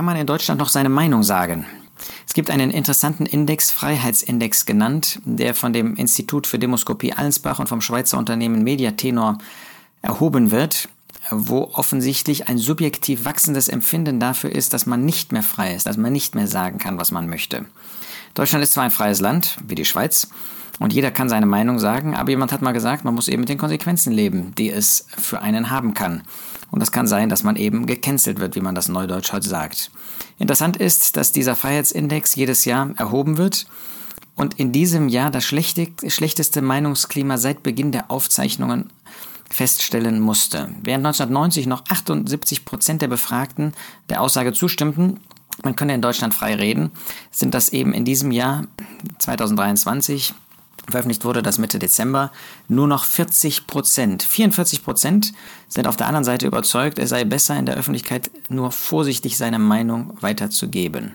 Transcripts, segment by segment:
kann man in Deutschland noch seine Meinung sagen? Es gibt einen interessanten Index, Freiheitsindex genannt, der von dem Institut für Demoskopie Allensbach und vom Schweizer Unternehmen Mediatenor erhoben wird, wo offensichtlich ein subjektiv wachsendes Empfinden dafür ist, dass man nicht mehr frei ist, dass man nicht mehr sagen kann, was man möchte. Deutschland ist zwar ein freies Land, wie die Schweiz, und jeder kann seine Meinung sagen, aber jemand hat mal gesagt, man muss eben mit den Konsequenzen leben, die es für einen haben kann. Und das kann sein, dass man eben gecancelt wird, wie man das neudeutsch heute sagt. Interessant ist, dass dieser Freiheitsindex jedes Jahr erhoben wird und in diesem Jahr das schlechteste Meinungsklima seit Beginn der Aufzeichnungen feststellen musste. Während 1990 noch 78 Prozent der Befragten der Aussage zustimmten, man könne in Deutschland frei reden, sind das eben in diesem Jahr 2023 veröffentlicht wurde das Mitte Dezember, nur noch 40 Prozent. 44 Prozent sind auf der anderen Seite überzeugt, es sei besser in der Öffentlichkeit nur vorsichtig seine Meinung weiterzugeben.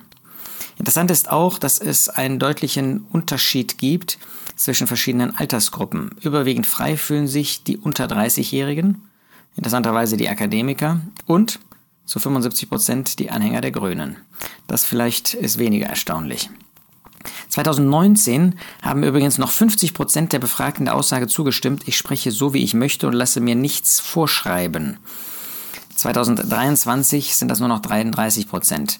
Interessant ist auch, dass es einen deutlichen Unterschied gibt zwischen verschiedenen Altersgruppen. Überwiegend frei fühlen sich die unter 30-Jährigen, interessanterweise die Akademiker und zu 75 Prozent die Anhänger der Grünen. Das vielleicht ist weniger erstaunlich. 2019 haben übrigens noch 50 Prozent der Befragten der Aussage zugestimmt, ich spreche so, wie ich möchte und lasse mir nichts vorschreiben. 2023 sind das nur noch 33 Prozent.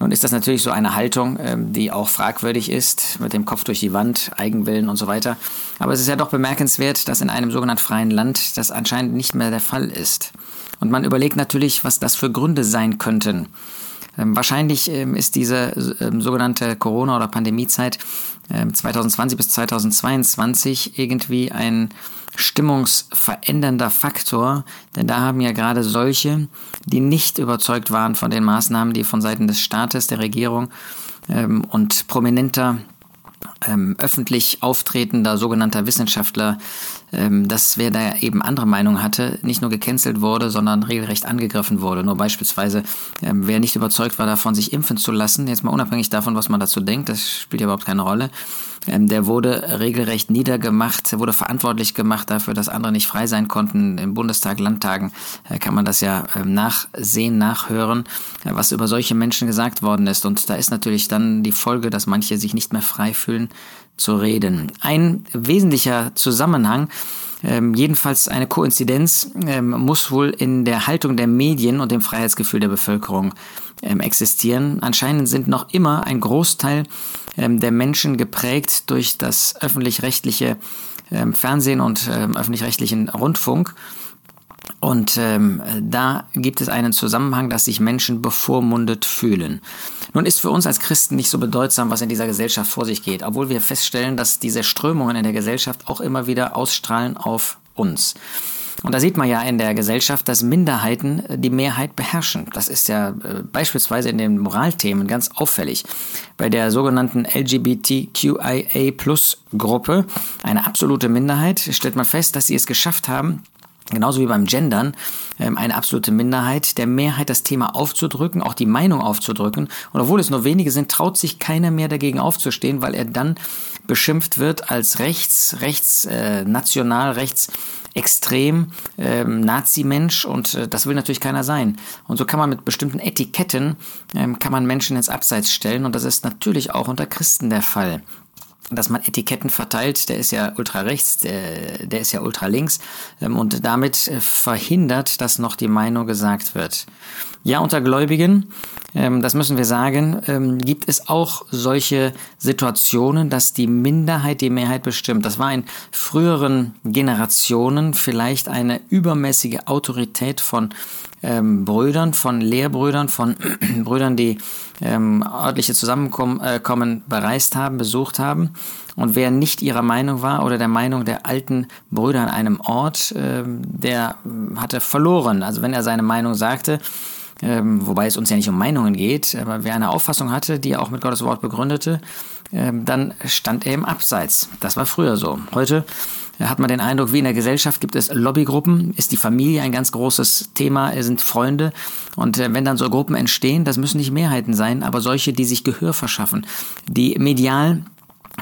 Nun ist das natürlich so eine Haltung, ähm, die auch fragwürdig ist, mit dem Kopf durch die Wand, Eigenwillen und so weiter. Aber es ist ja doch bemerkenswert, dass in einem sogenannten freien Land das anscheinend nicht mehr der Fall ist. Und man überlegt natürlich, was das für Gründe sein könnten. Ähm, wahrscheinlich ähm, ist diese sogenannte Corona- oder Pandemiezeit 2020 bis 2022 irgendwie ein stimmungsverändernder Faktor, denn da haben ja gerade solche, die nicht überzeugt waren von den Maßnahmen, die von Seiten des Staates, der Regierung und prominenter ähm, öffentlich auftretender sogenannter Wissenschaftler, ähm, dass wer da eben andere Meinung hatte, nicht nur gecancelt wurde, sondern regelrecht angegriffen wurde. Nur beispielsweise, ähm, wer nicht überzeugt war davon, sich impfen zu lassen, jetzt mal unabhängig davon, was man dazu denkt, das spielt ja überhaupt keine Rolle, ähm, der wurde regelrecht niedergemacht, er wurde verantwortlich gemacht dafür, dass andere nicht frei sein konnten. Im Bundestag, Landtagen äh, kann man das ja ähm, nachsehen, nachhören, äh, was über solche Menschen gesagt worden ist. Und da ist natürlich dann die Folge, dass manche sich nicht mehr frei fühlen zu reden. Ein wesentlicher Zusammenhang ähm, jedenfalls eine Koinzidenz ähm, muss wohl in der Haltung der Medien und dem Freiheitsgefühl der Bevölkerung ähm, existieren. Anscheinend sind noch immer ein Großteil ähm, der Menschen geprägt durch das öffentlich-rechtliche ähm, Fernsehen und ähm, öffentlich-rechtlichen Rundfunk. Und ähm, da gibt es einen Zusammenhang, dass sich Menschen bevormundet fühlen. Nun ist für uns als Christen nicht so bedeutsam, was in dieser Gesellschaft vor sich geht, obwohl wir feststellen, dass diese Strömungen in der Gesellschaft auch immer wieder ausstrahlen auf uns. Und da sieht man ja in der Gesellschaft, dass Minderheiten die Mehrheit beherrschen. Das ist ja äh, beispielsweise in den Moralthemen ganz auffällig. Bei der sogenannten LGBTQIA-Plus-Gruppe, eine absolute Minderheit, stellt man fest, dass sie es geschafft haben, genauso wie beim Gendern, ähm, eine absolute Minderheit, der Mehrheit das Thema aufzudrücken, auch die Meinung aufzudrücken. Und obwohl es nur wenige sind, traut sich keiner mehr dagegen aufzustehen, weil er dann beschimpft wird als rechts, rechts, äh, national, rechts extrem ähm, Nazi-Mensch und äh, das will natürlich keiner sein. Und so kann man mit bestimmten Etiketten, ähm, kann man Menschen ins Abseits stellen und das ist natürlich auch unter Christen der Fall dass man Etiketten verteilt, der ist ja ultra rechts, der, der ist ja ultra links ähm, und damit äh, verhindert, dass noch die Meinung gesagt wird. Ja, unter Gläubigen, ähm, das müssen wir sagen, ähm, gibt es auch solche Situationen, dass die Minderheit die Mehrheit bestimmt. Das war in früheren Generationen vielleicht eine übermäßige Autorität von ähm, Brüdern, von Lehrbrüdern, von Brüdern, die ähm, örtliche Zusammenkommen äh, bereist haben, besucht haben. Und wer nicht ihrer Meinung war oder der Meinung der alten Brüder an einem Ort, ähm, der hatte verloren. Also wenn er seine Meinung sagte, ähm, wobei es uns ja nicht um Meinungen geht, aber wer eine Auffassung hatte, die er auch mit Gottes Wort begründete, ähm, dann stand er im Abseits. Das war früher so. Heute hat man den Eindruck, wie in der Gesellschaft gibt es Lobbygruppen, ist die Familie ein ganz großes Thema, sind Freunde. Und äh, wenn dann so Gruppen entstehen, das müssen nicht Mehrheiten sein, aber solche, die sich Gehör verschaffen, die medial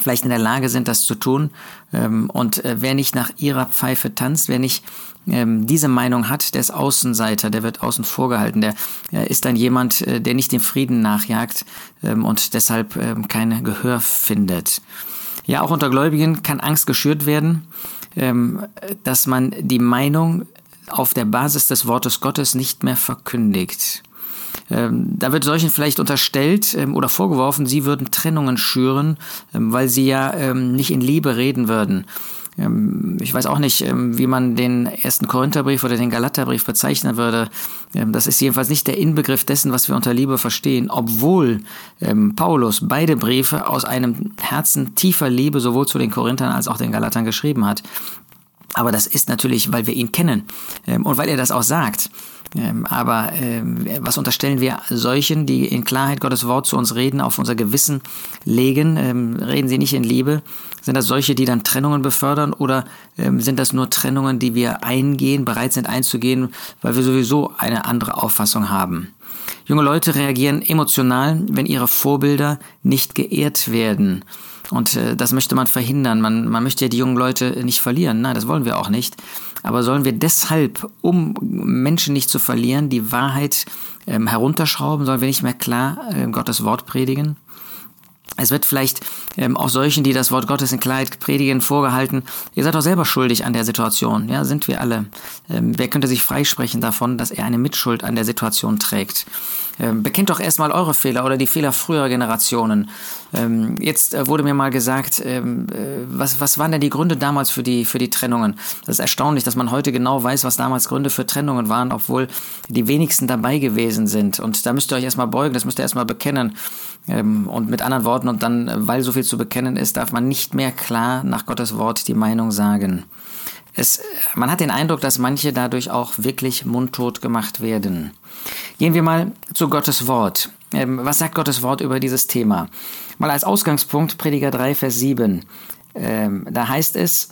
vielleicht in der Lage sind, das zu tun. Ähm, und äh, wer nicht nach ihrer Pfeife tanzt, wer nicht ähm, diese Meinung hat, der ist Außenseiter, der wird außen vorgehalten, der äh, ist dann jemand, der nicht dem Frieden nachjagt ähm, und deshalb kein Gehör findet. Ja, auch unter Gläubigen kann Angst geschürt werden, ähm, dass man die Meinung auf der Basis des Wortes Gottes nicht mehr verkündigt. Ähm, da wird solchen vielleicht unterstellt ähm, oder vorgeworfen, sie würden Trennungen schüren, weil sie ja nicht in Liebe reden würden. Ähm, ich weiß auch nicht, ähm, wie man den ersten Korintherbrief oder den Galaterbrief bezeichnen würde. Das ist jedenfalls nicht der Inbegriff dessen, was wir unter Liebe verstehen, obwohl Paulus beide Briefe aus einem Herzen tiefer Liebe sowohl zu den Korinthern als auch den Galatern geschrieben hat. Aber das ist natürlich, weil wir ihn kennen und weil er das auch sagt. Ähm, aber ähm, was unterstellen wir solchen, die in Klarheit Gottes Wort zu uns reden, auf unser Gewissen legen? Ähm, reden sie nicht in Liebe? Sind das solche, die dann Trennungen befördern oder ähm, sind das nur Trennungen, die wir eingehen, bereit sind einzugehen, weil wir sowieso eine andere Auffassung haben? Junge Leute reagieren emotional, wenn ihre Vorbilder nicht geehrt werden. Und äh, das möchte man verhindern. Man, man möchte ja die jungen Leute nicht verlieren. Nein, das wollen wir auch nicht. Aber sollen wir deshalb, um Menschen nicht zu verlieren, die Wahrheit ähm, herunterschrauben? Sollen wir nicht mehr klar äh, Gottes Wort predigen? Es wird vielleicht ähm, auch solchen, die das Wort Gottes in Klarheit predigen, vorgehalten, ihr seid doch selber schuldig an der Situation. Ja, sind wir alle. Ähm, wer könnte sich freisprechen davon, dass er eine Mitschuld an der Situation trägt? Ähm, bekennt doch erstmal eure Fehler oder die Fehler früherer Generationen. Ähm, jetzt äh, wurde mir mal gesagt, ähm, äh, was, was waren denn die Gründe damals für die, für die Trennungen? Das ist erstaunlich, dass man heute genau weiß, was damals Gründe für Trennungen waren, obwohl die wenigsten dabei gewesen sind. Und da müsst ihr euch erstmal beugen, das müsst ihr erstmal bekennen. Ähm, und mit anderen Worten, und dann, weil so viel zu bekennen ist, darf man nicht mehr klar nach Gottes Wort die Meinung sagen. Es, man hat den Eindruck, dass manche dadurch auch wirklich mundtot gemacht werden. Gehen wir mal zu Gottes Wort. Ähm, was sagt Gottes Wort über dieses Thema? Mal als Ausgangspunkt Prediger 3, Vers 7. Ähm, da heißt es,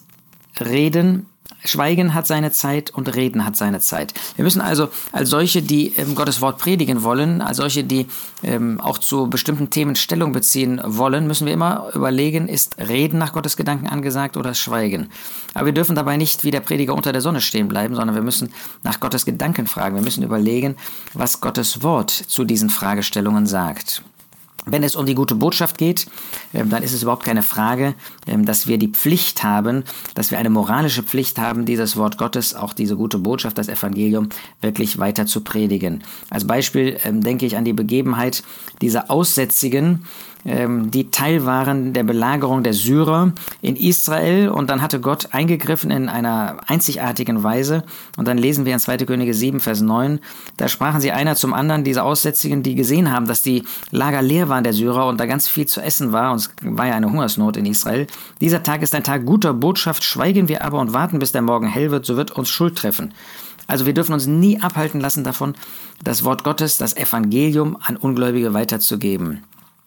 Reden Schweigen hat seine Zeit und Reden hat seine Zeit. Wir müssen also als solche, die ähm, Gottes Wort predigen wollen, als solche, die ähm, auch zu bestimmten Themen Stellung beziehen wollen, müssen wir immer überlegen, ist Reden nach Gottes Gedanken angesagt oder Schweigen. Aber wir dürfen dabei nicht wie der Prediger unter der Sonne stehen bleiben, sondern wir müssen nach Gottes Gedanken fragen. Wir müssen überlegen, was Gottes Wort zu diesen Fragestellungen sagt. Wenn es um die gute Botschaft geht, ähm, dann ist es überhaupt keine Frage, ähm, dass wir die Pflicht haben, dass wir eine moralische Pflicht haben, dieses Wort Gottes, auch diese gute Botschaft, das Evangelium, wirklich weiter zu predigen. Als Beispiel ähm, denke ich an die Begebenheit dieser Aussätzigen, die Teil waren der Belagerung der Syrer in Israel und dann hatte Gott eingegriffen in einer einzigartigen Weise und dann lesen wir in 2. Könige 7, Vers 9, da sprachen sie einer zum anderen, diese Aussätzigen, die gesehen haben, dass die Lager leer waren der Syrer und da ganz viel zu essen war und es war ja eine Hungersnot in Israel. Dieser Tag ist ein Tag guter Botschaft, schweigen wir aber und warten, bis der Morgen hell wird, so wird uns Schuld treffen. Also wir dürfen uns nie abhalten lassen davon, das Wort Gottes, das Evangelium an Ungläubige weiterzugeben.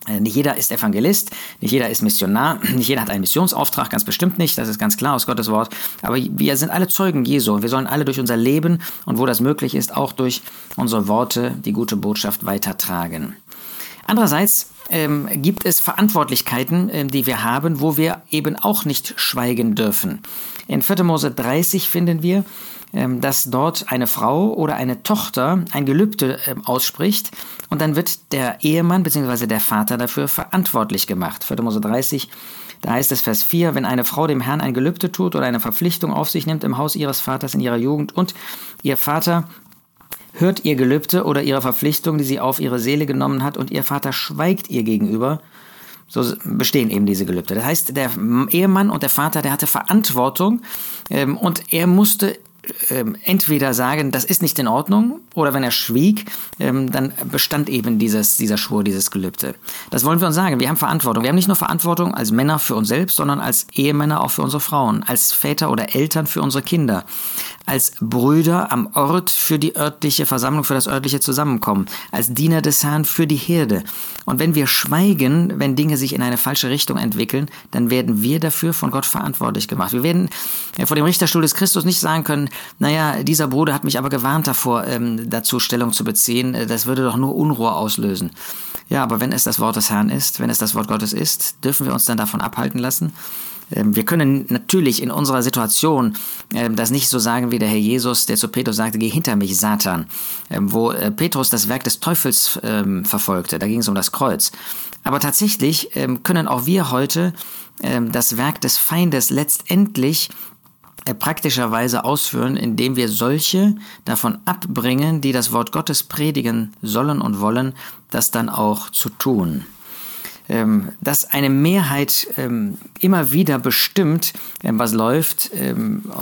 Äh, nicht jeder ist Evangelist, nicht jeder ist Missionar, nicht jeder hat einen Missionsauftrag, ganz bestimmt nicht, das ist ganz klar aus Gottes Wort. Aber wir sind alle Zeugen Jesu. Wir sollen alle durch unser Leben und wo das möglich ist, auch durch unsere Worte die gute Botschaft weitertragen. Andererseits ähm, gibt es Verantwortlichkeiten, ähm, die wir haben, wo wir eben auch nicht schweigen dürfen. In 4. Mose 30 finden wir, ähm, dass dort eine Frau oder eine Tochter ein Gelübde ähm, ausspricht und dann wird der Ehemann bzw. der Vater dafür verantwortlich gemacht. 4. Mose 30, da heißt es Vers 4, wenn eine Frau dem Herrn ein Gelübde tut oder eine Verpflichtung auf sich nimmt im Haus ihres Vaters in ihrer Jugend und ihr Vater hört ihr Gelübde oder ihre Verpflichtung, die sie auf ihre Seele genommen hat und ihr Vater schweigt ihr gegenüber, so bestehen eben diese Gelübde. Das heißt, der Ehemann und der Vater, der hatte Verantwortung ähm, und er musste ähm, entweder sagen, das ist nicht in Ordnung, oder wenn er schwieg, ähm, dann bestand eben dieses, dieser Schwur, dieses Gelübde. Das wollen wir uns sagen. Wir haben Verantwortung. Wir haben nicht nur Verantwortung als Männer für uns selbst, sondern als Ehemänner auch für unsere Frauen, als Väter oder Eltern für unsere Kinder, als Brüder am Ort für die örtliche Versammlung, für das örtliche Zusammenkommen, als Diener des Herrn für die Herde. Und wenn wir schweigen, wenn Dinge sich in eine falsche Richtung entwickeln, dann werden wir dafür von Gott verantwortlich gemacht. Wir werden vor dem Richterstuhl des Christus nicht sagen können, naja, dieser Bruder hat mich aber gewarnt davor, ähm, dazu Stellung zu beziehen. Äh, das würde doch nur Unruhe auslösen. Ja, aber wenn es das Wort des Herrn ist, wenn es das Wort Gottes ist, dürfen wir uns dann davon abhalten lassen? Ähm, wir können natürlich in unserer Situation ähm, das nicht so sagen wie der Herr Jesus, der zu Petrus sagte, geh hinter mich, Satan, ähm, wo äh, Petrus das Werk des Teufels verfolgte. Da ging es um das Kreuz. Aber tatsächlich können auch wir heute das Werk des Feindes letztendlich äh, praktischerweise ausführen, indem wir solche davon abbringen, die das Wort Gottes predigen sollen und wollen, das dann auch zu tun. Ähm, dass eine Mehrheit ähm, immer wieder bestimmt, ähm, was läuft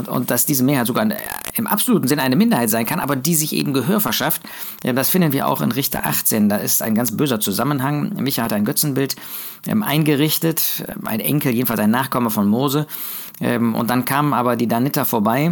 und, dass diese Mehrheit sogar im absoluten Sinne eine Minderheit sein kann, aber die sich eben Gehör verschafft, das finden wir auch in Richter 18. Da ist ein ganz böser Zusammenhang. Micha hat ein Götzenbild eingerichtet, ein Enkel, jedenfalls ein Nachkomme von Mose, und dann kamen aber die Daniter vorbei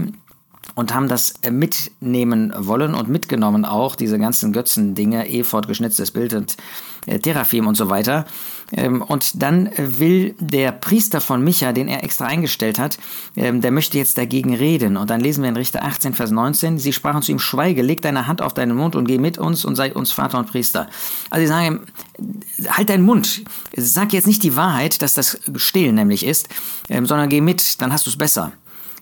und haben das mitnehmen wollen und mitgenommen auch, diese ganzen Götzendinge, Ephod, geschnitztes Bild und äh, Teraphim und so weiter. Ähm, und dann will der Priester von Micha, den er extra eingestellt hat, ähm, der möchte jetzt dagegen reden. Und dann lesen wir in Richter 18, Vers 19, sie sprachen zu ihm, schweige, leg deine Hand auf deinen Mund und geh mit uns und sei uns Vater und Priester. Also sie sagen ihm, halt deinen Mund, sag jetzt nicht die Wahrheit, dass das Stehlen nämlich ist, ähm, sondern geh mit, dann hast du es besser.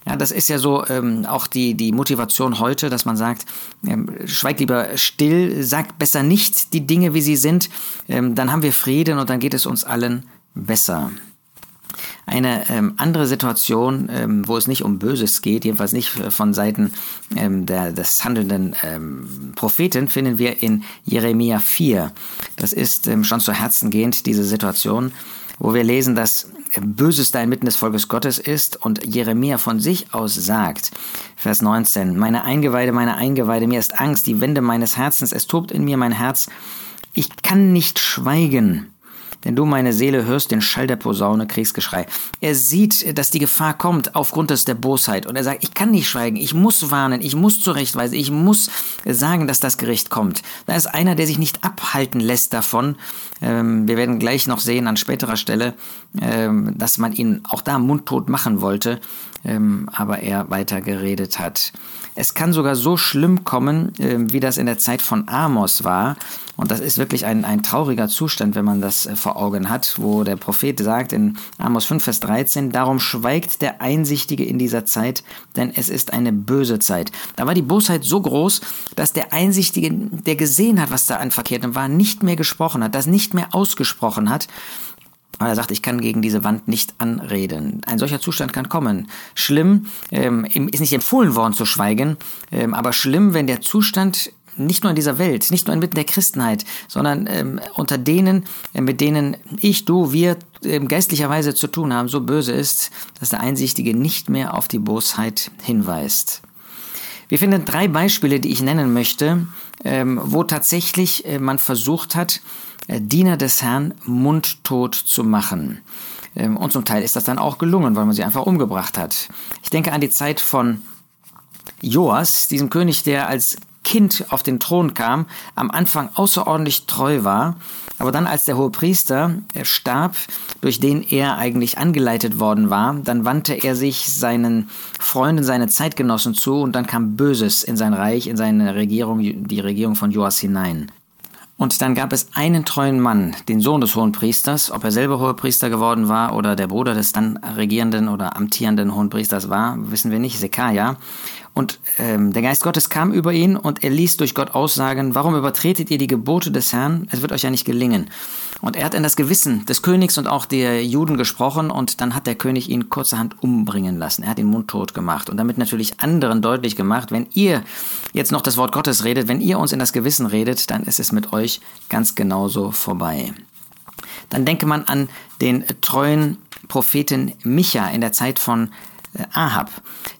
Ja, das ist ja so ähm, auch die, die Motivation heute, dass man sagt, ähm, schweigt lieber still, sagt besser nicht die Dinge, wie sie sind, ähm, dann haben wir Frieden und dann geht es uns allen besser. Eine ähm, andere Situation, ähm, wo es nicht um Böses geht, jedenfalls nicht von Seiten ähm, der, des handelnden ähm, Propheten, finden wir in Jeremia 4. Das ist ähm, schon zu Herzen gehend, diese Situation, wo wir lesen, dass Böses da inmitten des Volkes Gottes ist und Jeremia von sich aus sagt, Vers 19, meine Eingeweide, meine Eingeweide, mir ist Angst, die Wände meines Herzens, es tobt in mir mein Herz, ich kann nicht schweigen. Denn du, meine Seele, hörst den Schall der Posaune, Kriegsgeschrei. Er sieht, dass die Gefahr kommt aufgrund des der Bosheit. Und er sagt, ich kann nicht schweigen, ich muss warnen, ich muss zurechtweisen, ich muss sagen, dass das Gericht kommt. Da ist einer, der sich nicht abhalten lässt davon. Ähm, wir werden gleich noch sehen an späterer Stelle, ähm, dass man ihn auch da mundtot machen wollte, ähm, aber er weiter geredet hat. Es kann sogar so schlimm kommen, wie das in der Zeit von Amos war, und das ist wirklich ein, ein trauriger Zustand, wenn man das äh, vor Augen hat, wo der Prophet sagt in Amos 5, Vers 13, darum schweigt der Einsichtige in dieser Zeit, denn es ist eine böse Zeit. Da war die Bosheit so groß, dass der Einsichtige, der gesehen hat, was da an Verkehrtem war, nicht mehr gesprochen hat, das nicht mehr ausgesprochen hat. Und er sagt, ich kann gegen diese Wand nicht anreden. Ein solcher Zustand kann kommen. Schlimm, ähm, ist nicht empfohlen worden zu schweigen, ähm, aber schlimm, wenn der Zustand nicht nur in dieser Welt, nicht nur inmitten der Christenheit, sondern ähm, unter denen, äh, mit denen ich, du, wir äh, geistlicherweise zu tun haben, so böse ist, dass der Einsichtige nicht mehr auf die Bosheit hinweist. Wir finden drei Beispiele, die ich nennen möchte, ähm, wo tatsächlich äh, man versucht hat, äh, Diener des Herrn mundtot zu machen. Ähm, und zum Teil ist das dann auch gelungen, weil man sie einfach umgebracht hat. Ich denke an die Zeit von Joas, diesem König, der als Kind auf den Thron kam, am Anfang außerordentlich treu war, aber dann als der hohe Priester starb, durch den er eigentlich angeleitet worden war, dann wandte er sich seinen Freunden, seine Zeitgenossen zu und dann kam Böses in sein Reich, in seine Regierung, die Regierung von Joas hinein. Und dann gab es einen treuen Mann, den Sohn des Hohenpriesters, ob er selber Hohepriester geworden war oder der Bruder des dann regierenden oder amtierenden Hohenpriesters war, wissen wir nicht, Sekaja. Und ähm, der Geist Gottes kam über ihn und er ließ durch Gott aussagen, warum übertretet ihr die Gebote des Herrn? Es wird euch ja nicht gelingen. Und er hat in das Gewissen des Königs und auch der Juden gesprochen und dann hat der König ihn kurzerhand umbringen lassen. Er hat ihn mundtot gemacht und damit natürlich anderen deutlich gemacht, wenn ihr jetzt noch das Wort Gottes redet, wenn ihr uns in das Gewissen redet, dann ist es mit euch ganz genauso vorbei. Dann denke man an den treuen Propheten Micha in der Zeit von äh, Ahab.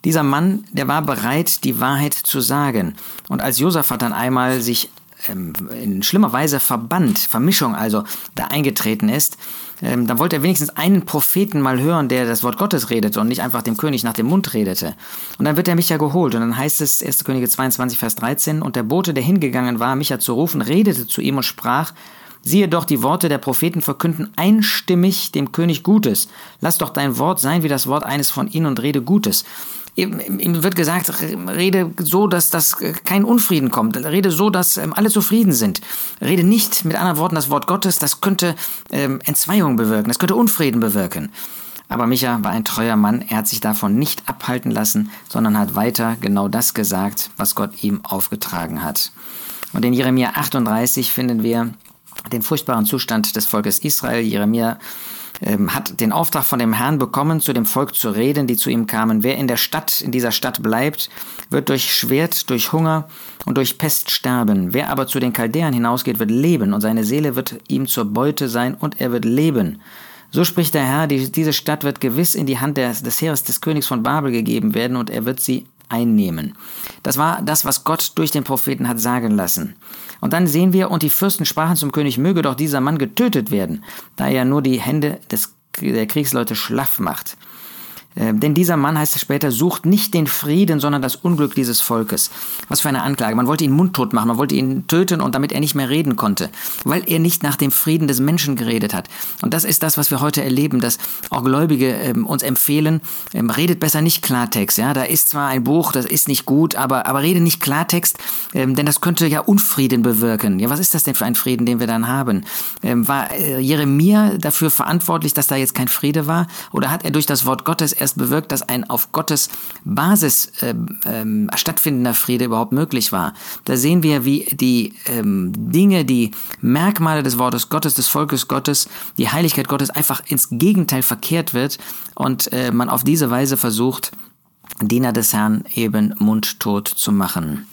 Dieser Mann, der war bereit, die Wahrheit zu sagen. Und als Josaphat dann einmal sich in schlimmer Weise verbannt, Vermischung also, da eingetreten ist, ähm, dann wollte er wenigstens einen Propheten mal hören, der das Wort Gottes redete und nicht einfach dem König nach dem Mund redete. Und dann wird er Micha geholt und dann heißt es 1. Könige 22, Vers 13, und der Bote, der hingegangen war, Micha zu rufen, redete zu ihm und sprach, Siehe doch, die Worte der Propheten verkünden einstimmig dem König Gutes. Lass doch dein Wort sein wie das Wort eines von ihnen und rede Gutes. Ihm wird gesagt, rede so, dass das kein Unfrieden kommt. Rede so, dass ähm, alle zufrieden sind. Rede nicht mit anderen Worten das Wort Gottes, das könnte ähm, Entzweiung bewirken, das könnte Unfrieden bewirken. Aber Micha war ein treuer Mann, er hat sich davon nicht abhalten lassen, sondern hat weiter genau das gesagt, was Gott ihm aufgetragen hat. Und in Jeremia 38 finden wir den furchtbaren Zustand des Volkes Israel. Jeremia ähm, hat den Auftrag von dem Herrn bekommen, zu dem Volk zu reden, die zu ihm kamen. Wer in der Stadt, in dieser Stadt bleibt, wird durch Schwert, durch Hunger und durch Pest sterben. Wer aber zu den Chaldäern hinausgeht, wird leben und seine Seele wird ihm zur Beute sein und er wird leben. So spricht der Herr, die, diese Stadt wird gewiss in die Hand des, des Heeres des Königs von Babel gegeben werden und er wird sie einnehmen. Das war das, was Gott durch den Propheten hat sagen lassen. Und dann sehen wir, und die Fürsten sprachen zum König, möge doch dieser Mann getötet werden, da er nur die Hände des, der Kriegsleute schlaff macht. Ähm, denn dieser Mann, heißt es später, sucht nicht den Frieden, sondern das Unglück dieses Volkes. Was für eine Anklage. Man wollte ihn mundtot machen, man wollte ihn töten und damit er nicht mehr reden konnte, weil er nicht nach dem Frieden des Menschen geredet hat. Und das ist das, was wir heute erleben, dass auch Gläubige ähm, uns empfehlen, ähm, redet besser nicht Klartext. Ja, da ist zwar ein Buch, das ist nicht gut, aber, aber rede nicht Klartext, ähm, denn das könnte ja Unfrieden bewirken. Ja, was ist das denn für ein Frieden, den wir dann haben? Ähm, war äh, Jeremia dafür verantwortlich, dass da jetzt kein Friede war? Oder hat er durch das Wort Gottes erst bewirkt, dass ein auf Gottes Basis äh, ähm, stattfindender Friede überhaupt möglich war. Da sehen wir, wie die ähm, Dinge, die Merkmale des Wortes Gottes, des Volkes Gottes, die Heiligkeit Gottes einfach ins Gegenteil verkehrt wird und äh, man auf diese Weise versucht, Diener des Herrn eben mundtot zu machen.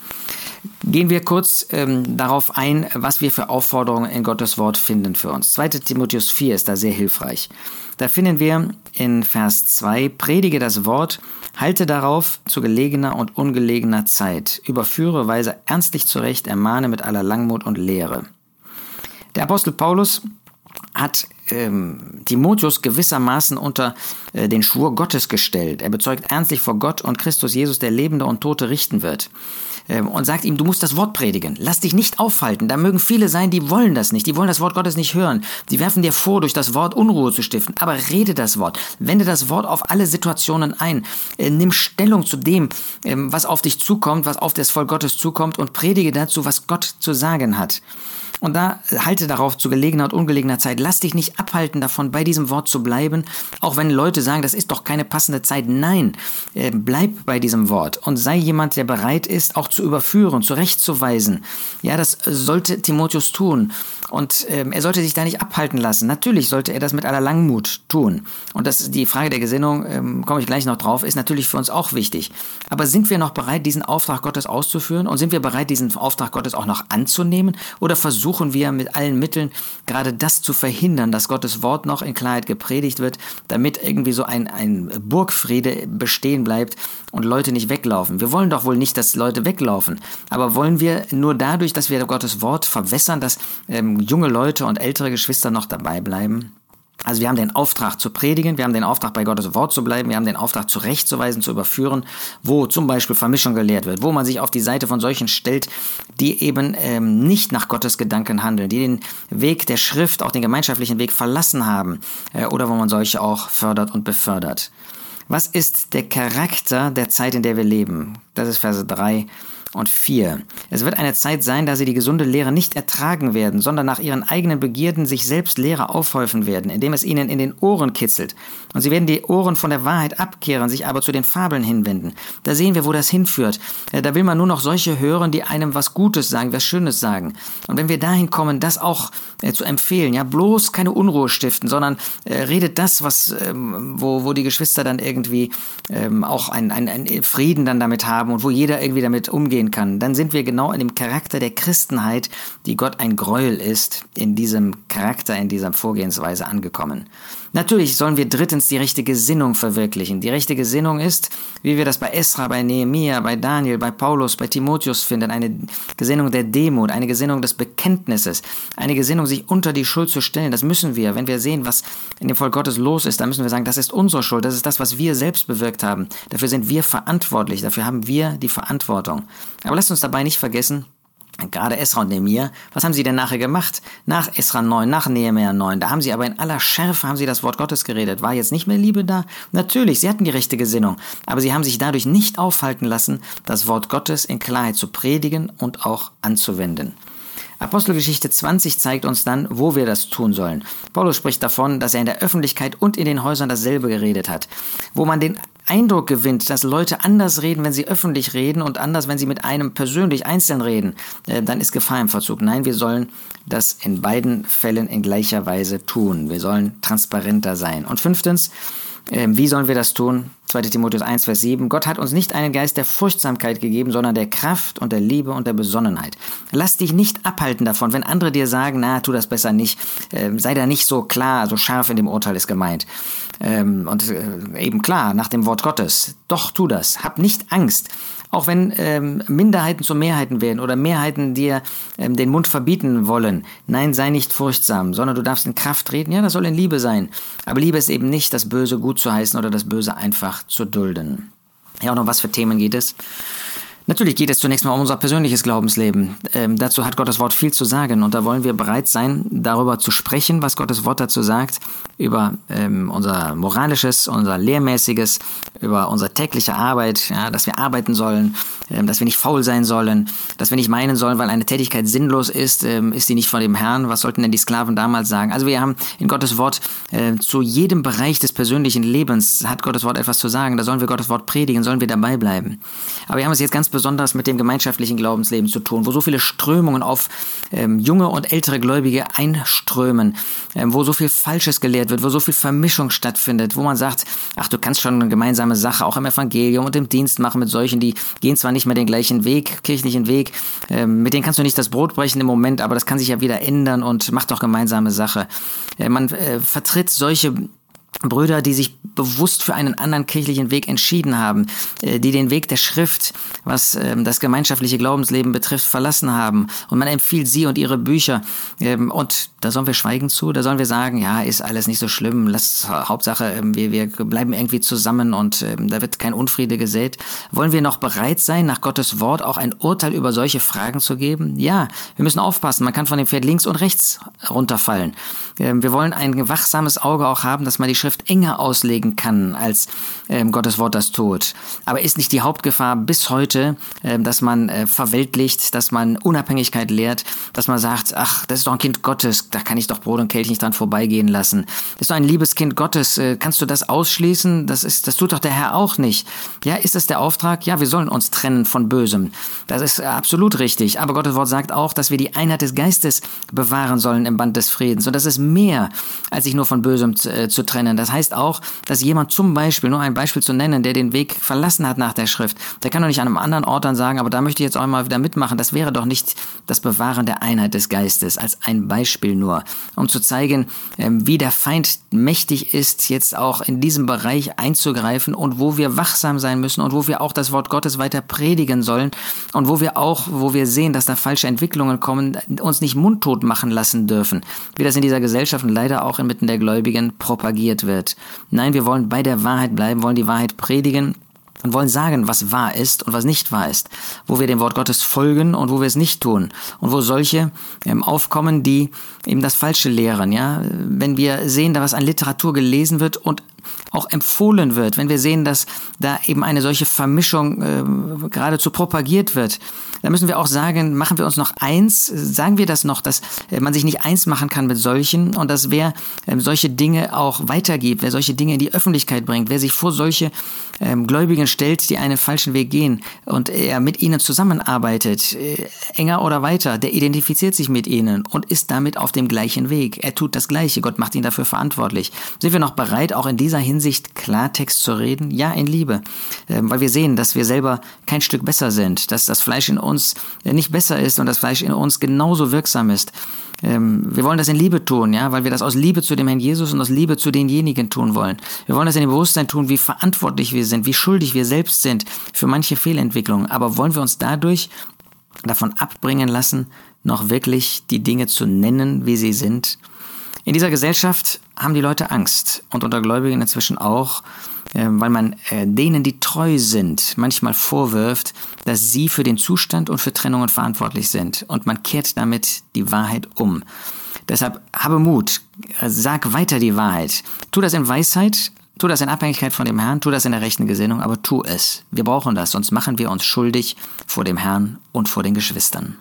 Gehen wir kurz ähm, darauf ein, was wir für Aufforderungen in Gottes Wort finden für uns. 2. Timotheus 4 ist da sehr hilfreich. Da finden wir in Vers 2, predige das Wort, halte darauf zu gelegener und ungelegener Zeit, überführe, weise ernstlich zurecht, ermahne mit aller Langmut und Lehre. Der Apostel Paulus hat ähm, Timotheus gewissermaßen unter äh, den Schwur Gottes gestellt. Er bezeugt ernstlich vor Gott und Christus Jesus, der Lebende und Tote richten wird. Ähm, und sagt ihm, du musst das Wort predigen. Lass dich nicht aufhalten. Da mögen viele sein, die wollen das nicht. Die wollen das Wort Gottes nicht hören. Die werfen dir vor, durch das Wort Unruhe zu stiften. Aber rede das Wort. Wende das Wort auf alle Situationen ein. Äh, nimm Stellung zu dem, ähm, was auf dich zukommt, was auf das Volk Gottes zukommt und predige dazu, was Gott zu sagen hat. Und da halte darauf zu gelegener und ungelegener Zeit. Lass dich nicht abhalten davon, bei diesem Wort zu bleiben, auch wenn Leute sagen, das ist doch keine passende Zeit. Nein, äh, bleib bei diesem Wort und sei jemand, der bereit ist, auch zu überführen, zurechtzuweisen. Ja, das sollte Timotheus tun. Und ähm, er sollte sich da nicht abhalten lassen. Natürlich sollte er das mit aller Langmut tun. Und das die Frage der Gesinnung, ähm, komme ich gleich noch drauf, ist natürlich für uns auch wichtig. Aber sind wir noch bereit, diesen Auftrag Gottes auszuführen? Und sind wir bereit, diesen Auftrag Gottes auch noch anzunehmen? Oder versuchen wir mit allen Mitteln gerade das zu verhindern, dass Gottes Wort noch in Klarheit gepredigt wird, damit irgendwie so ein, ein Burgfriede bestehen bleibt und Leute nicht weglaufen? Wir wollen doch wohl nicht, dass Leute weglaufen. Aber wollen wir nur dadurch, dass wir Gottes Wort verwässern, dass ähm, junge Leute und ältere Geschwister noch dabei bleiben. Also wir haben den Auftrag zu predigen, wir haben den Auftrag bei Gottes Wort zu bleiben, wir haben den Auftrag zurechtzuweisen, zu überführen, wo zum Beispiel Vermischung gelehrt wird, wo man sich auf die Seite von solchen stellt, die eben ähm, nicht nach Gottes Gedanken handeln, die den Weg der Schrift, auch den gemeinschaftlichen Weg verlassen haben äh, oder wo man solche auch fördert und befördert. Was ist der Charakter der Zeit, in der wir leben? Das ist Verse 3 und 4. Es wird eine Zeit sein, da sie die gesunde Lehre nicht ertragen werden, sondern nach ihren eigenen Begierden sich selbst Lehre aufhäufen werden, indem es ihnen in den Ohren kitzelt. Und sie werden die Ohren von der Wahrheit abkehren, sich aber zu den Fabeln hinwenden. Da sehen wir, wo das hinführt. Da will man nur noch solche hören, die einem was Gutes sagen, was Schönes sagen. Und wenn wir dahin kommen, das auch äh, zu empfehlen, ja, bloß keine Unruhe stiften, sondern äh, redet das, was, ähm, wo, wo die Geschwister dann irgendwie ähm, auch einen ein Frieden dann damit haben und wo jeder irgendwie damit umgehen umgehen kann, dann sind wir genau in dem Charakter der Christenheit, die Gott ein Gräuel ist, in diesem Charakter, in dieser Vorgehensweise angekommen. Natürlich sollen wir drittens die richtige Gesinnung verwirklichen. Die richtige Gesinnung ist, wie wir das bei Esra, bei Nehemia, bei Daniel, bei Paulus, bei Timotheus finden, eine Gesinnung der Demut, eine Gesinnung des Bekenntnisses, eine Gesinnung, sich unter die Schuld zu stellen. Das müssen wir. Wenn wir sehen, was in dem Volk Gottes los ist, dann müssen wir sagen, das ist unsere Schuld, das ist das, was wir selbst bewirkt haben. Dafür sind wir verantwortlich, dafür haben wir die Verantwortung. Aber lasst uns dabei nicht vergessen, Gerade Esra und Nehemiah, was haben sie denn nachher gemacht? Nach Esra 9, nach Nehemiah 9, da haben sie aber in aller Schärfe haben sie das Wort Gottes geredet. War jetzt nicht mehr Liebe da? Natürlich, sie hatten die rechte Gesinnung, aber sie haben sich dadurch nicht aufhalten lassen, das Wort Gottes in Klarheit zu predigen und auch anzuwenden. Apostelgeschichte 20 zeigt uns dann, wo wir das tun sollen. Paulus spricht davon, dass er in der Öffentlichkeit und in den Häusern dasselbe geredet hat. Wo man den Eindruck gewinnt, dass Leute anders reden, wenn sie öffentlich reden und anders, wenn sie mit einem persönlich einzeln reden, äh, dann ist Gefahr im Verzug. Nein, wir sollen das in beiden Fällen in gleicher Weise tun. Wir sollen transparenter sein. Und fünftens, ähm, wie sollen wir das tun? 2 Timotheus 1, Vers 7. Gott hat uns nicht einen Geist der Furchtsamkeit gegeben, sondern der Kraft und der Liebe und der Besonnenheit. Lass dich nicht abhalten davon, wenn andere dir sagen, na, tu das besser nicht. Ähm, sei da nicht so klar, so scharf in dem Urteil ist gemeint. Ähm, und äh, eben klar, nach dem Wort Gottes. Doch tu das. Hab nicht Angst. Auch wenn ähm, Minderheiten zu Mehrheiten werden oder Mehrheiten dir ähm, den Mund verbieten wollen. Nein, sei nicht furchtsam, sondern du darfst in Kraft treten. Ja, das soll in Liebe sein. Aber Liebe ist eben nicht, das Böse gut zu heißen oder das Böse einfach zu dulden. Ja, und um was für Themen geht es? Natürlich geht es zunächst mal um unser persönliches Glaubensleben. Ähm, dazu hat Gottes Wort viel zu sagen und da wollen wir bereit sein, darüber zu sprechen, was Gottes Wort dazu sagt, über ähm, unser moralisches, unser lehrmäßiges, über unsere tägliche Arbeit, ja, dass wir arbeiten sollen, ähm, dass wir nicht faul sein sollen, dass wir nicht meinen sollen, weil eine Tätigkeit sinnlos ist, ähm, ist sie nicht von dem Herrn. Was sollten denn die Sklaven damals sagen? Also wir haben in Gottes Wort äh, zu jedem Bereich des persönlichen Lebens hat Gottes Wort etwas zu sagen. Da sollen wir Gottes Wort predigen, sollen wir dabei bleiben. Aber wir haben es jetzt ganz besonders mit dem gemeinschaftlichen Glaubensleben zu tun, wo so viele Strömungen auf ähm, junge und ältere Gläubige einströmen, ähm, wo so viel Falsches gelehrt wird, wo so viel Vermischung stattfindet, wo man sagt, ach, du kannst schon eine gemeinsame Sache auch im Evangelium und im Dienst machen mit solchen, die gehen zwar nicht mehr den gleichen Weg, kirchlichen Weg, ähm, mit denen kannst du nicht das Brot brechen im Moment, aber das kann sich ja wieder ändern und macht doch gemeinsame Sache. Äh, man äh, vertritt solche Brüder, die sich bewusst für einen anderen kirchlichen Weg entschieden haben, äh, die den Weg der Schrift, was ähm, das gemeinschaftliche Glaubensleben betrifft, verlassen haben. Und man empfiehlt sie und ihre Bücher. Ähm, und da sollen wir schweigen zu, da sollen wir sagen, ja, ist alles nicht so schlimm, lass, Hauptsache, ähm, wir, wir bleiben irgendwie zusammen und da wird kein Unfriede gesät. Wollen wir noch bereit sein, nach Gottes Wort auch ein Urteil über solche Fragen zu geben? Ja, wir müssen aufpassen, man kann von dem Pferd links und rechts runterfallen. Wir wollen ein wachsames Auge auch haben, dass man die Schrift enger auslegen kann, als ähm, Gottes Wort das tut. Aber ist nicht die Hauptgefahr bis heute, ähm, dass man äh, verweltlicht, dass man Unabhängigkeit lehrt, dass man sagt, ach, das ist doch ein Kind Gottes, da kann ich doch Brot und Kelch nicht dran vorbeigehen lassen. Ist doch ein liebes Kind Gottes, äh, kannst du das ausschließen? Das ist, das tut doch der Herr auch nicht. Ja, ist das der Auftrag? Ja, wir sollen uns trennen von Bösem. Das ist absolut richtig. Aber Gottes Wort sagt auch, dass wir die Einheit des Geistes bewahren sollen im Band des Friedens. Und das ist mehr, als sich nur von Bösem zu, äh, zu trennen. Das heißt auch, dass jemand zum Beispiel, nur ein Beispiel zu nennen, der den Weg verlassen hat nach der Schrift, der kann doch nicht an einem anderen Ort dann sagen, aber da möchte ich jetzt auch mal wieder mitmachen. Das wäre doch nicht das Bewahren der Einheit des Geistes, als ein Beispiel nur, um zu zeigen, ähm, wie der Feind mächtig ist, jetzt auch in diesem Bereich einzugreifen und wo wir wachsam sein müssen und wo wir auch das Wort Gottes weiter predigen sollen und wo wir auch, wo wir sehen, dass da falsche Entwicklungen kommen, uns nicht mundtot machen lassen dürfen, wie das in dieser Gesellschaft und leider auch inmitten der Gläubigen propagiert wird. Nein, wir wollen bei der Wahrheit bleiben, wollen die Wahrheit predigen und wollen sagen, was wahr ist und was nicht wahr ist, wo wir dem Wort Gottes folgen und wo wir es nicht tun und wo solche ähm, aufkommen, die eben das Falsche lehren. Ja, wenn wir sehen, da was an Literatur gelesen wird und auch empfohlen wird, wenn wir sehen, dass da eben eine solche Vermischung äh, geradezu propagiert wird, dann müssen wir auch sagen, machen wir uns noch eins, sagen wir das noch, dass äh, man sich nicht eins machen kann mit solchen und dass wer äh, solche Dinge auch weitergibt, wer solche Dinge in die Öffentlichkeit bringt, wer sich vor solche ähm, Gläubigen stellt, die einen falschen Weg gehen und er mit ihnen zusammenarbeitet, äh, enger oder weiter, der identifiziert sich mit ihnen und ist damit auf dem gleichen Weg. Er tut das Gleiche, Gott macht ihn dafür verantwortlich. Sind wir noch bereit, auch in dieser Hinsicht Klartext zu reden? Ja, in Liebe, ähm, weil wir sehen, dass wir selber kein Stück besser sind, dass das Fleisch in uns äh, nicht besser ist und das Fleisch in uns genauso wirksam ist. Ähm, wir wollen das in Liebe tun, ja, weil wir das aus Liebe zu dem Herrn Jesus und aus Liebe zu denjenigen tun wollen. Wir wollen das in dem Bewusstsein tun, wie verantwortlich wir sind, wie schuldig wir selbst sind für manche Fehlentwicklungen. Aber wollen wir uns dadurch davon abbringen lassen, noch wirklich die Dinge zu nennen, wie sie sind? In dieser Gesellschaft haben die Leute Angst und unter Gläubigen inzwischen auch, ähm, weil man äh, denen, die treu sind, manchmal vorwirft, dass sie für den Zustand und für Trennungen verantwortlich sind. Und man kehrt damit die Wahrheit um. Deshalb habe Mut, sag weiter die Wahrheit. Tu das in Weisheit, tu das in Abhängigkeit von dem Herrn, tu das in der rechten Gesinnung, aber tu es. Wir brauchen das, sonst machen wir uns schuldig vor dem Herrn und vor den Geschwistern.